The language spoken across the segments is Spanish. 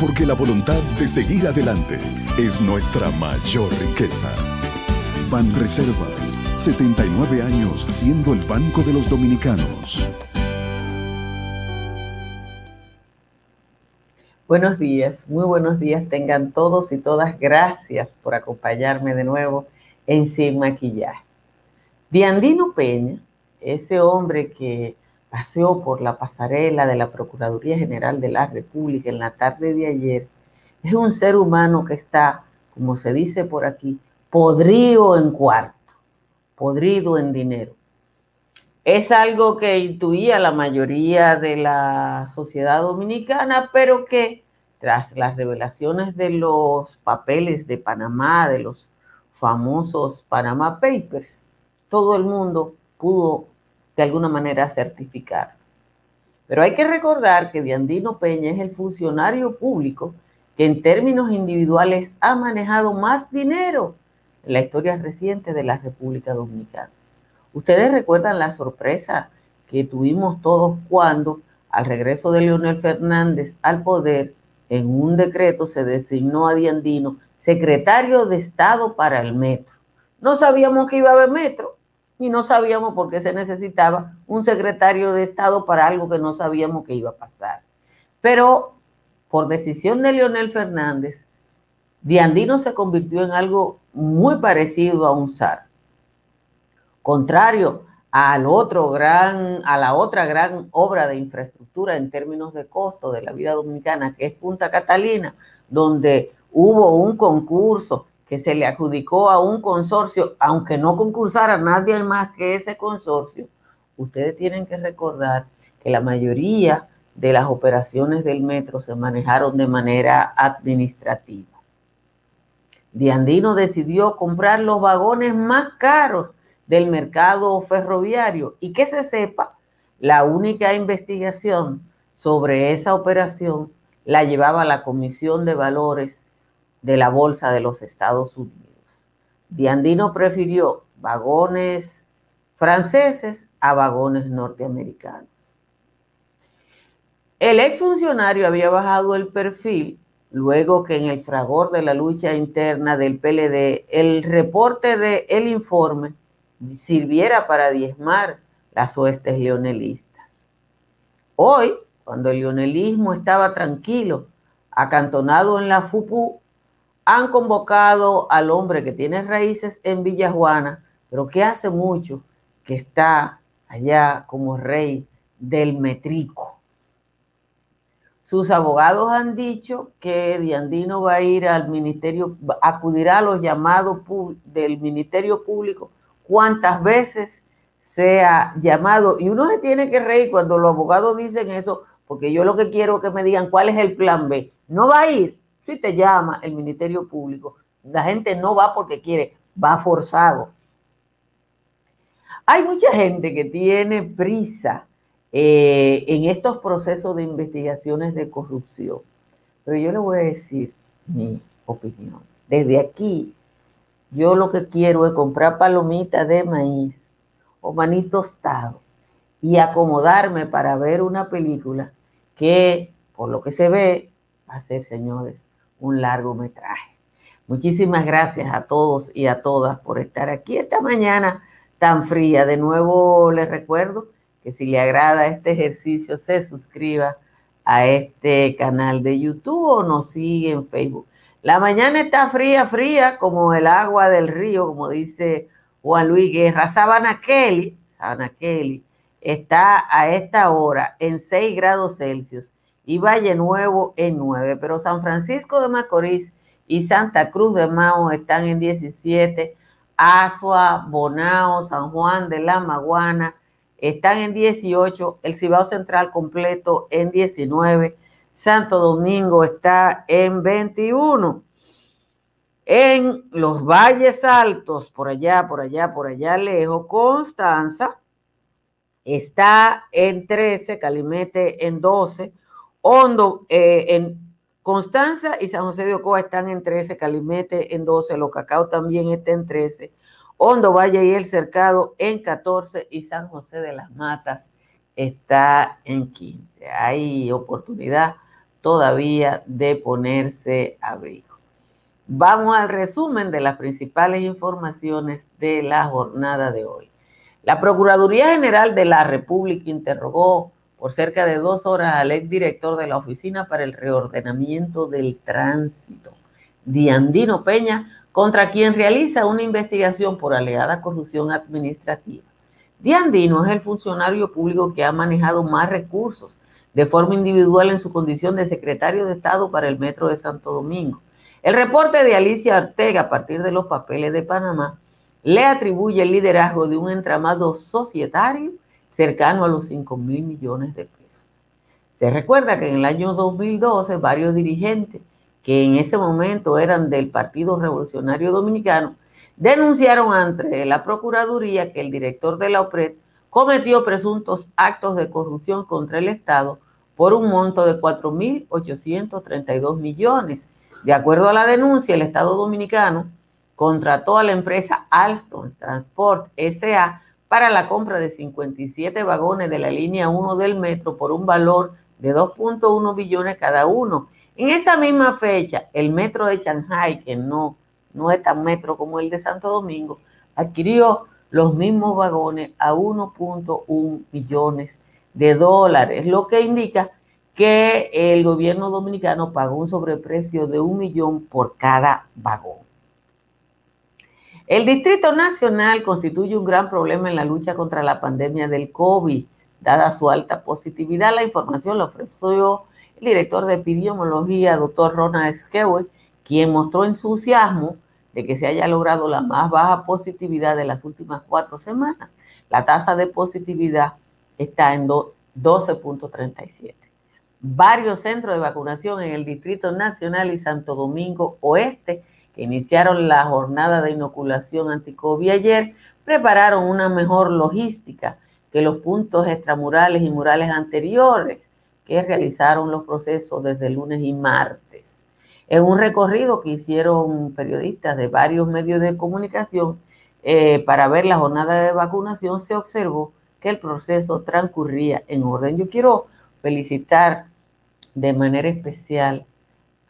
porque la voluntad de seguir adelante es nuestra mayor riqueza. Ban Reservas, 79 años siendo el banco de los dominicanos. Buenos días, muy buenos días tengan todos y todas. Gracias por acompañarme de nuevo en Sin Maquillaje. Diandino Peña, ese hombre que paseó por la pasarela de la Procuraduría General de la República en la tarde de ayer, es un ser humano que está, como se dice por aquí, podrido en cuarto, podrido en dinero. Es algo que intuía la mayoría de la sociedad dominicana, pero que tras las revelaciones de los papeles de Panamá, de los famosos Panama Papers, todo el mundo pudo de alguna manera certificar. Pero hay que recordar que Diandino Peña es el funcionario público que en términos individuales ha manejado más dinero en la historia reciente de la República Dominicana. Ustedes recuerdan la sorpresa que tuvimos todos cuando al regreso de Leonel Fernández al poder, en un decreto se designó a Diandino secretario de Estado para el metro. No sabíamos que iba a haber metro, y no sabíamos por qué se necesitaba un secretario de Estado para algo que no sabíamos que iba a pasar. Pero por decisión de Leonel Fernández, Diandino se convirtió en algo muy parecido a un zar. Contrario otro gran, a la otra gran obra de infraestructura en términos de costo de la vida dominicana, que es Punta Catalina, donde hubo un concurso que se le adjudicó a un consorcio, aunque no concursara nadie más que ese consorcio, ustedes tienen que recordar que la mayoría de las operaciones del metro se manejaron de manera administrativa. Diandino decidió comprar los vagones más caros del mercado ferroviario y que se sepa, la única investigación sobre esa operación la llevaba la Comisión de Valores de la Bolsa de los Estados Unidos. Diandino prefirió vagones franceses a vagones norteamericanos. El exfuncionario había bajado el perfil luego que en el fragor de la lucha interna del PLD el reporte del el informe sirviera para diezmar las huestes leonelistas. Hoy, cuando el leonelismo estaba tranquilo, acantonado en la FUPU, han convocado al hombre que tiene raíces en Villajuana, pero que hace mucho que está allá como rey del metrico. Sus abogados han dicho que Diandino va a ir al ministerio, acudirá a los llamados del Ministerio Público cuantas veces sea llamado. Y uno se tiene que reír cuando los abogados dicen eso, porque yo lo que quiero es que me digan cuál es el plan B. No va a ir, si te llama el Ministerio Público, la gente no va porque quiere, va forzado. Hay mucha gente que tiene prisa eh, en estos procesos de investigaciones de corrupción, pero yo le voy a decir mi opinión. Desde aquí, yo lo que quiero es comprar palomitas de maíz o maní tostado y acomodarme para ver una película que, por lo que se ve, va a ser, señores, un largometraje. Muchísimas gracias a todos y a todas por estar aquí esta mañana tan fría. De nuevo les recuerdo que si le agrada este ejercicio se suscriba a este canal de YouTube o nos sigue en Facebook. La mañana está fría, fría como el agua del río, como dice Juan Luis Guerra. Sabana Kelly, Sabana Kelly está a esta hora en 6 grados Celsius y Valle Nuevo en 9, pero San Francisco de Macorís y Santa Cruz de Mao están en 17, Asua, Bonao, San Juan de la Maguana están en 18, el Cibao Central completo en 19, Santo Domingo está en 21. En los valles altos, por allá, por allá, por allá lejos, Constanza está en 13, Calimete en 12, Hondo eh, en Constanza y San José de Ocoa están en 13, Calimete en 12, Los Cacao también está en 13, Hondo Valle y El Cercado en 14 y San José de las Matas está en 15. Hay oportunidad todavía de ponerse abrigo. Vamos al resumen de las principales informaciones de la jornada de hoy. La Procuraduría General de la República interrogó por cerca de dos horas al exdirector de la Oficina para el Reordenamiento del Tránsito, Diandino Peña, contra quien realiza una investigación por alegada corrupción administrativa. Diandino es el funcionario público que ha manejado más recursos de forma individual en su condición de secretario de Estado para el Metro de Santo Domingo. El reporte de Alicia Ortega a partir de los papeles de Panamá le atribuye el liderazgo de un entramado societario cercano a los 5 mil millones de pesos. Se recuerda que en el año 2012 varios dirigentes que en ese momento eran del Partido Revolucionario Dominicano, denunciaron ante la Procuraduría que el director de la OPRED cometió presuntos actos de corrupción contra el Estado por un monto de 4.832 millones. De acuerdo a la denuncia, el Estado dominicano contrató a la empresa Alstom Transport SA para la compra de 57 vagones de la línea 1 del metro por un valor de 2.1 billones cada uno en esa misma fecha, el metro de Shanghai, que no, no es tan metro como el de Santo Domingo, adquirió los mismos vagones a 1.1 millones de dólares, lo que indica que el gobierno dominicano pagó un sobreprecio de un millón por cada vagón. El Distrito Nacional constituye un gran problema en la lucha contra la pandemia del COVID, dada su alta positividad. La información la ofreció el director de epidemiología, doctor Ronald Skewe, quien mostró entusiasmo de que se haya logrado la más baja positividad de las últimas cuatro semanas. La tasa de positividad está en 12.37. Varios centros de vacunación en el Distrito Nacional y Santo Domingo Oeste, iniciaron la jornada de inoculación anticovid ayer, prepararon una mejor logística que los puntos extramurales y murales anteriores que realizaron los procesos desde lunes y martes. En un recorrido que hicieron periodistas de varios medios de comunicación eh, para ver la jornada de vacunación, se observó que el proceso transcurría en orden. Yo quiero felicitar de manera especial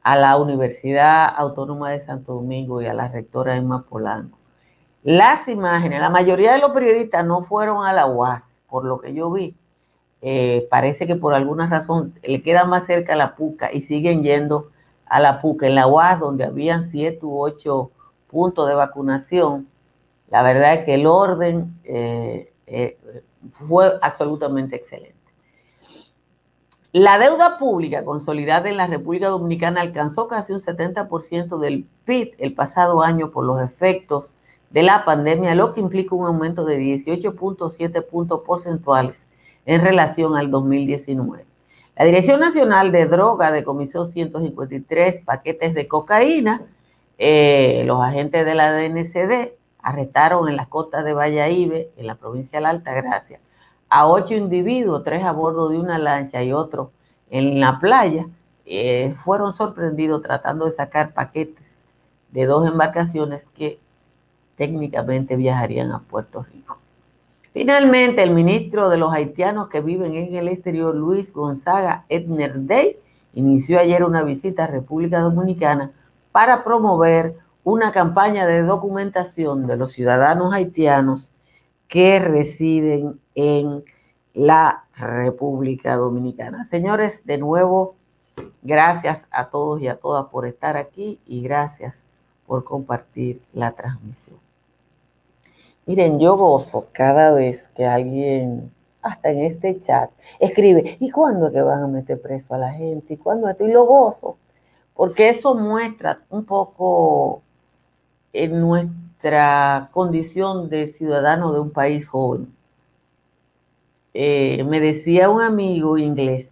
a la Universidad Autónoma de Santo Domingo y a la rectora Emma Polanco. Las imágenes, la mayoría de los periodistas no fueron a la UAS, por lo que yo vi, eh, parece que por alguna razón le queda más cerca a la PUCA y siguen yendo a la PUCA. En la UAS, donde habían siete u ocho puntos de vacunación, la verdad es que el orden eh, eh, fue absolutamente excelente. La deuda pública consolidada en la República Dominicana alcanzó casi un 70% del PIB el pasado año por los efectos de la pandemia, lo que implica un aumento de 18.7 puntos porcentuales en relación al 2019. La Dirección Nacional de Droga decomisó 153 paquetes de cocaína. Eh, los agentes de la DNCD arrestaron en las costas de Valladolid, en la provincia de la Altagracia, a ocho individuos, tres a bordo de una lancha y otro en la playa. Eh, fueron sorprendidos tratando de sacar paquetes de dos embarcaciones que técnicamente viajarían a Puerto Rico. Finalmente, el ministro de los haitianos que viven en el exterior, Luis Gonzaga Edner Day, inició ayer una visita a República Dominicana para promover una campaña de documentación de los ciudadanos haitianos que residen en la República Dominicana. Señores, de nuevo, gracias a todos y a todas por estar aquí y gracias por compartir la transmisión. Miren, yo gozo cada vez que alguien hasta en este chat, escribe, ¿y cuándo es que van a meter preso a la gente? ¿Y cuándo esto? Y lo gozo, porque eso muestra un poco en nuestra condición de ciudadano de un país joven. Eh, me decía un amigo inglés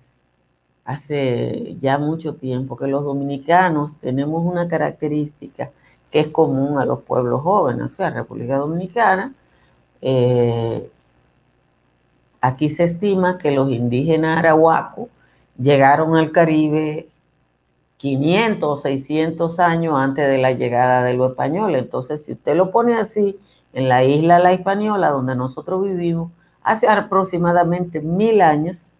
hace ya mucho tiempo que los dominicanos tenemos una característica que es común a los pueblos jóvenes, o sea, República Dominicana, eh, aquí se estima que los indígenas arahuacos llegaron al Caribe 500 o 600 años antes de la llegada de los españoles. Entonces, si usted lo pone así, en la isla La Española, donde nosotros vivimos, hace aproximadamente mil años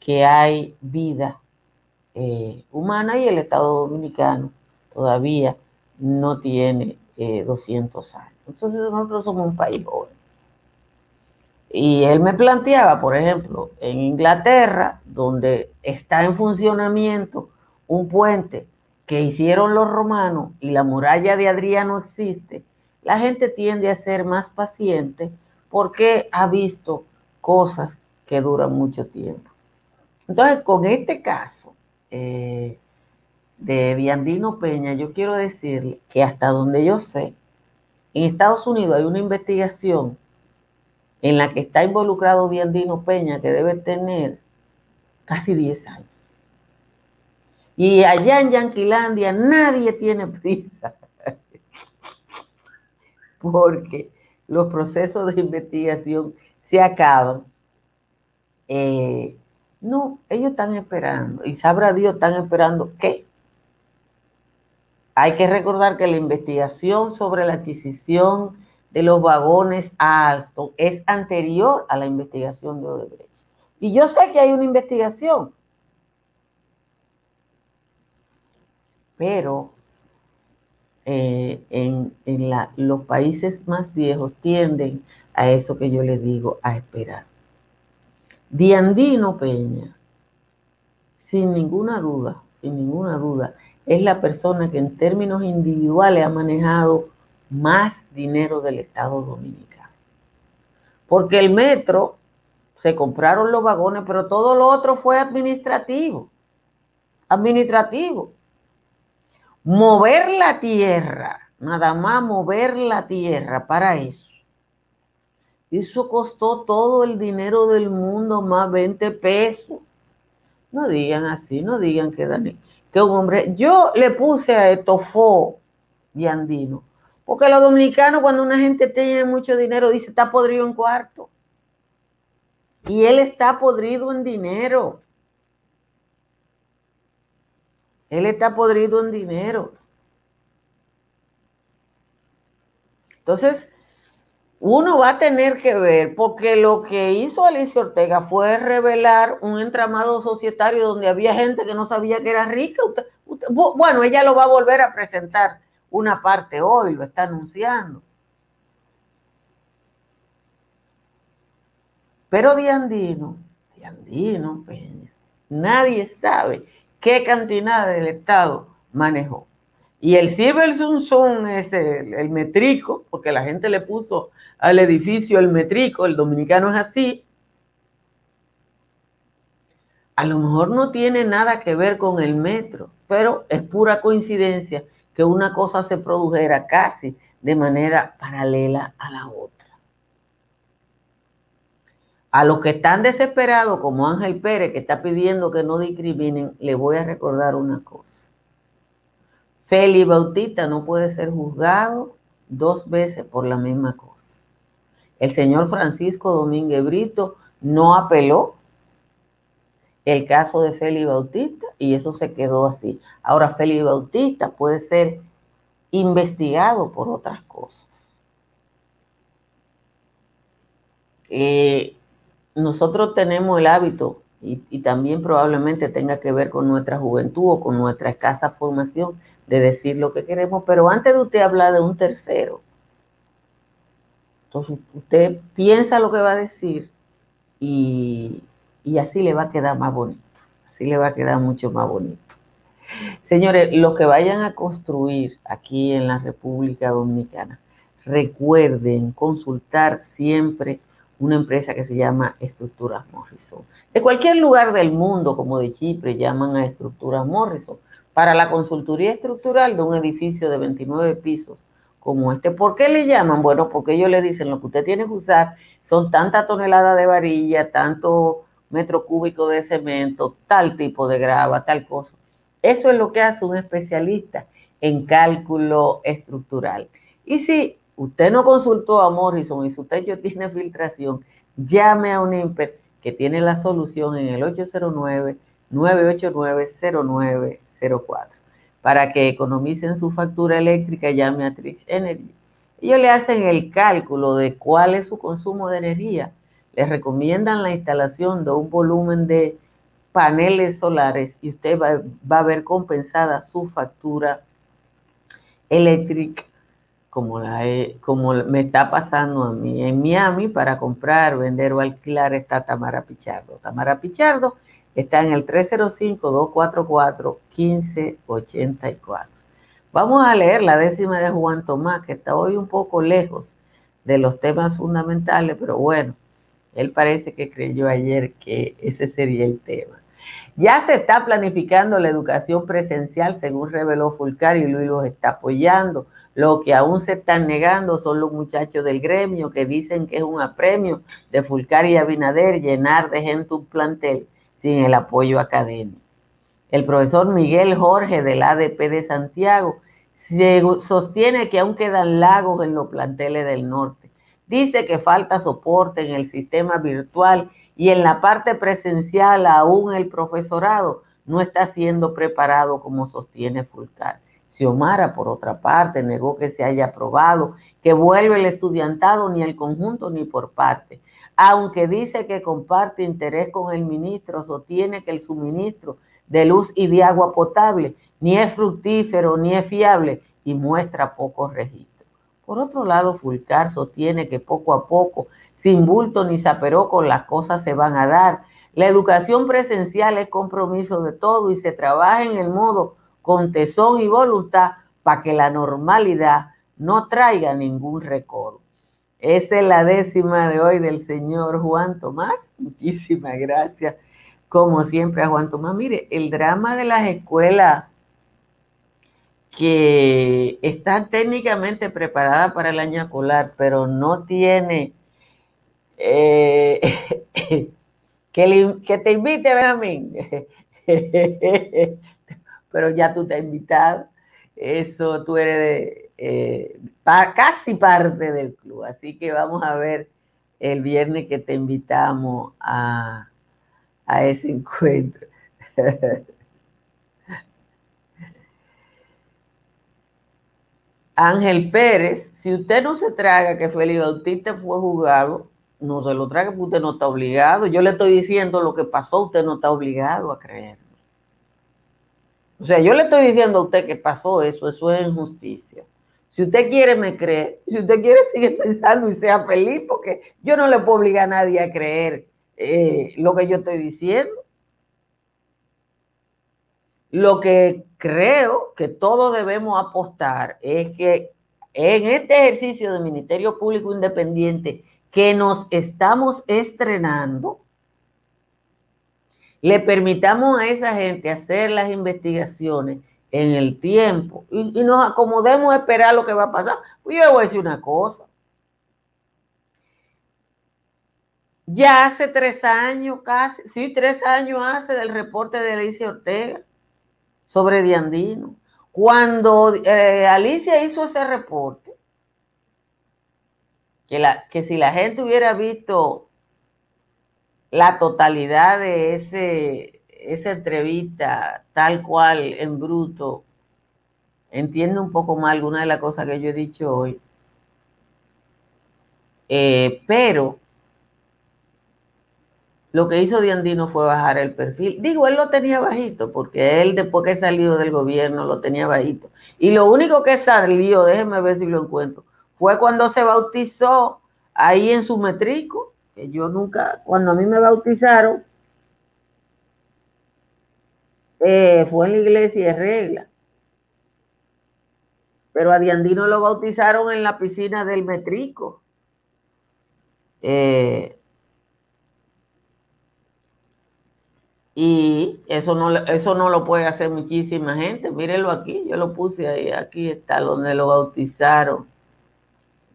que hay vida eh, humana y el Estado Dominicano todavía no tiene 200 eh, años. Entonces nosotros somos un país joven. Y él me planteaba, por ejemplo, en Inglaterra, donde está en funcionamiento un puente que hicieron los romanos y la muralla de Adriano existe, la gente tiende a ser más paciente porque ha visto cosas que duran mucho tiempo. Entonces, con este caso, eh, de Diandino Peña, yo quiero decirle que hasta donde yo sé, en Estados Unidos hay una investigación en la que está involucrado Diandino Peña que debe tener casi 10 años. Y allá en Yanquilandia nadie tiene prisa, porque los procesos de investigación se acaban. Eh, no, ellos están esperando, y sabrá Dios, están esperando qué. Hay que recordar que la investigación sobre la adquisición de los vagones a Alstom es anterior a la investigación de Odebrecht. Y yo sé que hay una investigación, pero eh, en, los países más viejos tienden a eso que yo le digo, a esperar. Diandino Peña, sin ninguna duda, sin ninguna duda, es la persona que en términos individuales ha manejado más dinero del Estado Dominicano. Porque el metro, se compraron los vagones, pero todo lo otro fue administrativo. Administrativo. Mover la tierra, nada más mover la tierra para eso. Eso costó todo el dinero del mundo, más 20 pesos. No digan así, no digan que Daniel que un hombre, yo le puse a Etofó y Andino, porque los dominicanos cuando una gente tiene mucho dinero dice está podrido en cuarto. Y él está podrido en dinero. Él está podrido en dinero. Entonces, uno va a tener que ver, porque lo que hizo Alicia Ortega fue revelar un entramado societario donde había gente que no sabía que era rica. bueno, ella lo va a volver a presentar una parte hoy, lo está anunciando. Pero Diandino, Diandino Peña, nadie sabe qué cantidad del Estado manejó. Y el Ciber Sun es el, el, metrico, porque la gente le puso al edificio el metrico, el dominicano es así. A lo mejor no tiene nada que ver con el metro, pero es pura coincidencia que una cosa se produjera casi de manera paralela a la otra. A los que están desesperados, como Ángel Pérez, que está pidiendo que no discriminen, le voy a recordar una cosa. Félix Bautista no puede ser juzgado dos veces por la misma cosa. El señor Francisco Domínguez Brito no apeló el caso de Félix Bautista y eso se quedó así. Ahora Félix Bautista puede ser investigado por otras cosas. Eh, nosotros tenemos el hábito y, también probablemente tenga que ver con nuestra juventud o con nuestra escasa formación de decir lo que queremos, pero antes de usted hablar de un tercero, entonces usted piensa lo que va a decir y, y así le va a quedar más bonito, así le va a quedar mucho más bonito. Señores, los que vayan a construir aquí en la República Dominicana, recuerden consultar siempre una empresa que se llama Estructuras Morrison. De cualquier lugar del mundo, como de Chipre, llaman a Estructuras Morrison para la consultoría estructural de un edificio de 29 pisos como este. ¿Por qué le llaman? Bueno, porque ellos le dicen lo que usted tiene que usar son tantas toneladas de varilla, tanto metro cúbico de cemento, tal tipo de grava, tal cosa. Eso es lo que hace un especialista en cálculo estructural. Y si usted no consultó a Morrison y su techo tiene filtración, llame a un IMPER que tiene la solución en el 809-989-0904. Para que economicen su factura eléctrica, llame a Trix Energy. Ellos le hacen el cálculo de cuál es su consumo de energía. Les recomiendan la instalación de un volumen de paneles solares y usted va a ver compensada su factura eléctrica como, la como me está pasando a mí. En Miami, para comprar, vender o alquilar está Tamara Pichardo. Tamara Pichardo está en el 305-244-1584. Vamos a leer la décima de Juan Tomás, que está hoy un poco lejos de los temas fundamentales, pero bueno, él parece que creyó ayer que ese sería el tema. Ya se está planificando la educación presencial, según reveló Fulcar, y Luis los está apoyando. Lo que aún se están negando son los muchachos del gremio que dicen que es un apremio de Fulcar y Abinader llenar de gente un plantel sin el apoyo académico. El profesor Miguel Jorge del ADP de Santiago sostiene que aún quedan lagos en los planteles del norte. Dice que falta soporte en el sistema virtual y en la parte presencial aún el profesorado no está siendo preparado como sostiene Fulcar. Xiomara, por otra parte, negó que se haya aprobado, que vuelve el estudiantado ni el conjunto ni por parte. Aunque dice que comparte interés con el ministro, sostiene que el suministro de luz y de agua potable ni es fructífero ni es fiable y muestra pocos registros. Por otro lado, Fulcar sostiene que poco a poco, sin bulto ni con las cosas se van a dar. La educación presencial es compromiso de todo y se trabaja en el modo con tesón y voluntad para que la normalidad no traiga ningún recordo. Esa es la décima de hoy del señor Juan Tomás. Muchísimas gracias, como siempre, a Juan Tomás. Mire, el drama de las escuelas que está técnicamente preparada para el año escolar, pero no tiene eh, que, te invite, Benjamín. pero ya tú te has invitado. Eso tú eres de, eh, casi parte del club. Así que vamos a ver el viernes que te invitamos a, a ese encuentro. Ángel Pérez, si usted no se traga que Félix Bautista fue juzgado, no se lo traga porque usted no está obligado. Yo le estoy diciendo lo que pasó, usted no está obligado a creerlo. O sea, yo le estoy diciendo a usted que pasó eso, eso es injusticia. Si usted quiere, me cree. Si usted quiere, sigue pensando y sea feliz, porque yo no le puedo obligar a nadie a creer eh, lo que yo estoy diciendo. Lo que creo que todos debemos apostar es que en este ejercicio de Ministerio Público Independiente que nos estamos estrenando, le permitamos a esa gente hacer las investigaciones en el tiempo y, nos acomodemos a esperar lo que va a pasar. Pues yo voy a decir una cosa. Ya hace tres años casi, sí, tres años hace del reporte de Alicia Ortega sobre Diandino. Cuando eh, Alicia hizo ese reporte, que, la, que si la gente hubiera visto la totalidad de ese, esa entrevista tal cual en bruto, entiendo un poco más alguna de las cosas que yo he dicho hoy. Eh, pero lo que hizo Diandino fue bajar el perfil. Digo, él lo tenía bajito, porque él después que salió del gobierno lo tenía bajito. Y lo único que salió, déjenme ver si lo encuentro, fue cuando se bautizó ahí en su metrico, que yo nunca, cuando a mí me bautizaron, eh, fue en la iglesia de regla. Pero a Diandino lo bautizaron en la piscina del metrico. Eh, Y eso no, eso no lo puede hacer muchísima gente. Mírenlo aquí, yo lo puse ahí, aquí está donde lo bautizaron.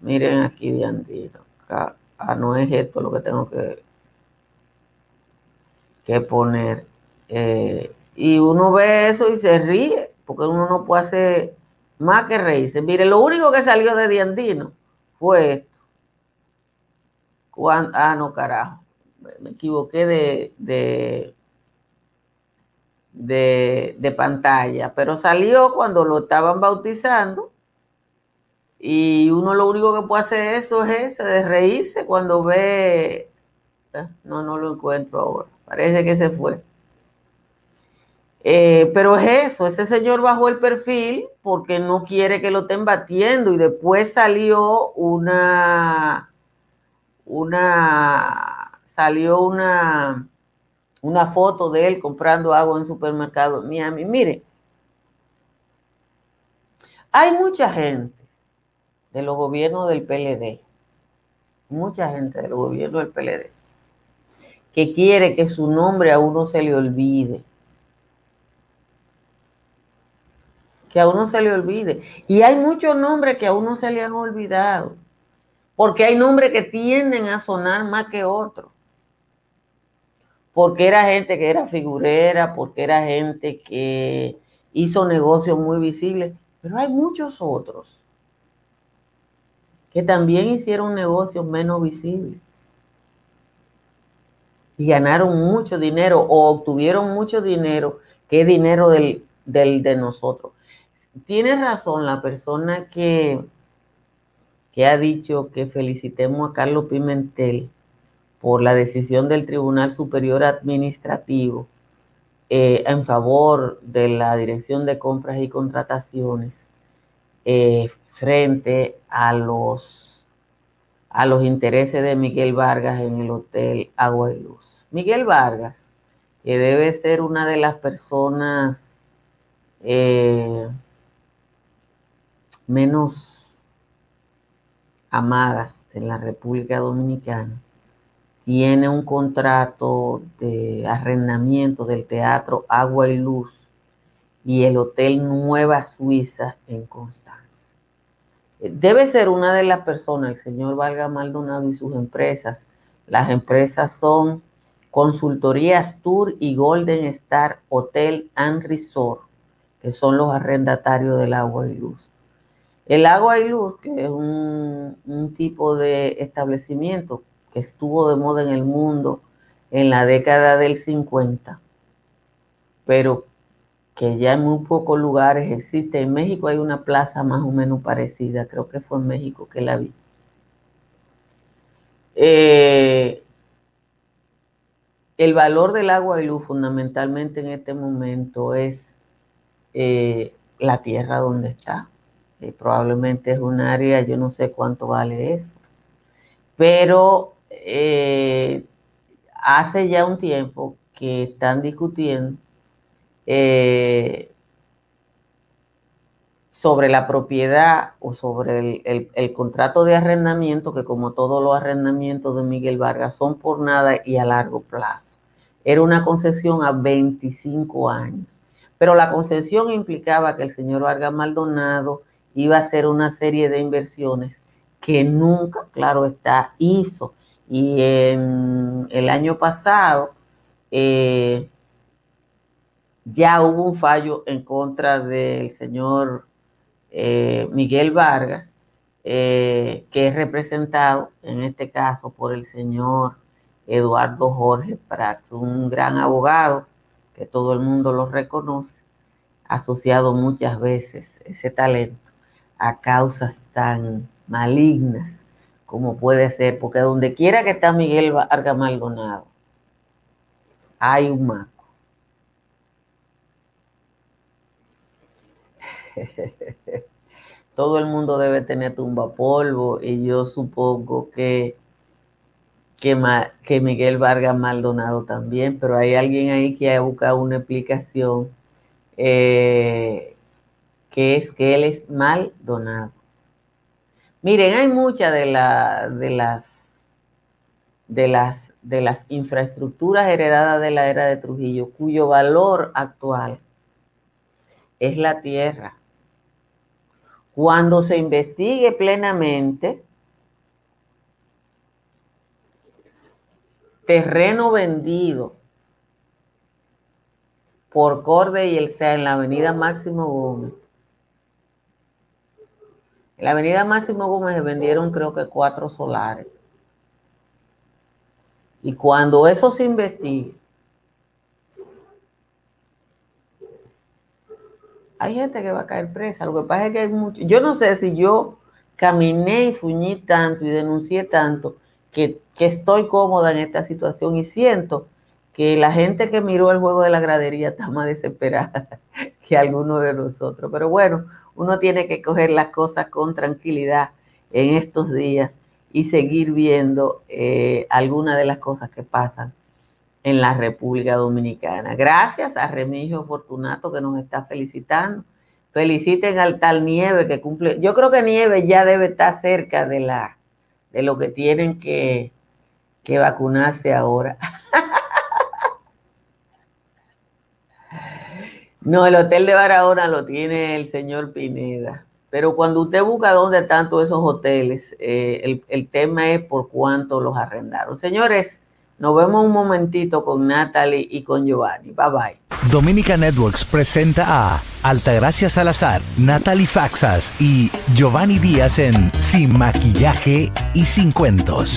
Miren aquí de Andino. Ah, no es esto lo que tengo que, que poner. Eh, y uno ve eso y se ríe, porque uno no puede hacer más que reírse. Mire, lo único que salió de Diandino fue esto. ah, no, carajo. Me equivoqué de, de, pantalla, pero salió cuando lo estaban bautizando. Y uno lo único que puede hacer eso es ese, de reírse cuando ve. Ah, no, no lo encuentro ahora. Parece que se fue. Eh, pero es eso, ese señor bajó el perfil porque no quiere que lo estén batiendo y después salió una, una, salió una, una foto de él comprando agua en supermercado en Miami. Mire, hay mucha gente de los gobiernos del PLD, mucha gente de los gobiernos del PLD, que quiere que su nombre a uno se le olvide que a uno se le olvide. Y hay muchos nombres que a uno se le han olvidado, porque hay nombres que tienden a sonar más que otros. Porque era gente que era figurera, porque era gente que hizo negocios muy visibles, pero hay muchos otros que también hicieron negocios menos visibles y ganaron mucho dinero o obtuvieron mucho dinero, que es dinero del, del de nosotros. Tiene razón la persona que, que ha dicho que felicitemos a Carlos Pimentel por la decisión del Tribunal Superior Administrativo eh, en favor de la Dirección de Compras y Contrataciones eh, frente a los, a los intereses de Miguel Vargas en el Hotel Agua y Luz. Miguel Vargas, que debe ser una de las personas eh, menos amadas en la República Dominicana, tiene un contrato de arrendamiento del Teatro Agua y Luz y el Hotel Nueva Suiza en Constanza. Debe ser una de las personas, el señor Valga Maldonado y sus empresas. Las empresas son Consultorías Tour y Golden Star Hotel and Resort, que son los arrendatarios del agua y luz. El agua y luz, que es un, tipo de establecimiento estuvo de moda en el mundo en la década del 50, pero que ya en muy pocos lugares existe. En México hay una plaza más o menos parecida, creo que fue en México que la vi. Eh, el valor del agua y luz fundamentalmente en este momento es eh, la tierra donde está probablemente es un área, yo no sé cuánto vale eso, pero eh, hace ya un tiempo que están discutiendo eh, sobre la propiedad o sobre el, el, contrato de arrendamiento, que como todos los arrendamientos de Miguel Vargas son por nada y a largo plazo. Era una concesión a 25 años, pero la concesión implicaba que el señor Vargas Maldonado iba a hacer una serie de inversiones que nunca, claro está, hizo. Y en el año pasado eh, ya hubo un fallo en contra del señor eh, Miguel Vargas, eh, que es representado en este caso por el señor Eduardo Jorge Prats, un gran abogado que todo el mundo lo reconoce, asociado muchas veces ese talento a causas tan malignas como puede ser, porque donde quiera que está Miguel Vargas Maldonado, hay un maco. Todo el mundo debe tener tumba polvo y yo supongo que, que, que Miguel Vargas Maldonado también, pero hay alguien ahí que ha buscado una explicación eh, que es que él es mal donado. Miren, hay muchas de, de las de las de las infraestructuras heredadas de la era de Trujillo, cuyo valor actual es la tierra. Cuando se investigue plenamente, terreno vendido por Corde y el SEA en la avenida Máximo Gómez. En la avenida Máximo Gómez vendieron creo que cuatro solares. Y cuando eso se investigue, hay gente que va a caer presa. Lo que pasa es que hay mucho. Yo no sé si yo caminé y fuñí tanto y denuncié tanto que, que, estoy cómoda en esta situación y siento que la gente que miró el juego de la gradería está más desesperada que alguno de nosotros. Pero bueno, uno tiene que coger las cosas con tranquilidad en estos días y seguir viendo eh, algunas de las cosas que pasan en la República Dominicana. Gracias a Remigio Fortunato que nos está felicitando. Feliciten al tal Nieve que cumple. Yo creo que Nieve ya debe estar cerca de la de lo que tienen que, que vacunarse ahora. no, el hotel de Barahona lo tiene el señor Pineda. Pero cuando usted busca dónde están todos esos hoteles, eh, el, el, tema es por cuánto los arrendaron. Señores, nos vemos un momentito con Natalie y con Giovanni. Bye bye. Dominica Networks presenta a Altagracia Salazar, Natalie Faxas y Giovanni Díaz en Sin Maquillaje y Sin Cuentos.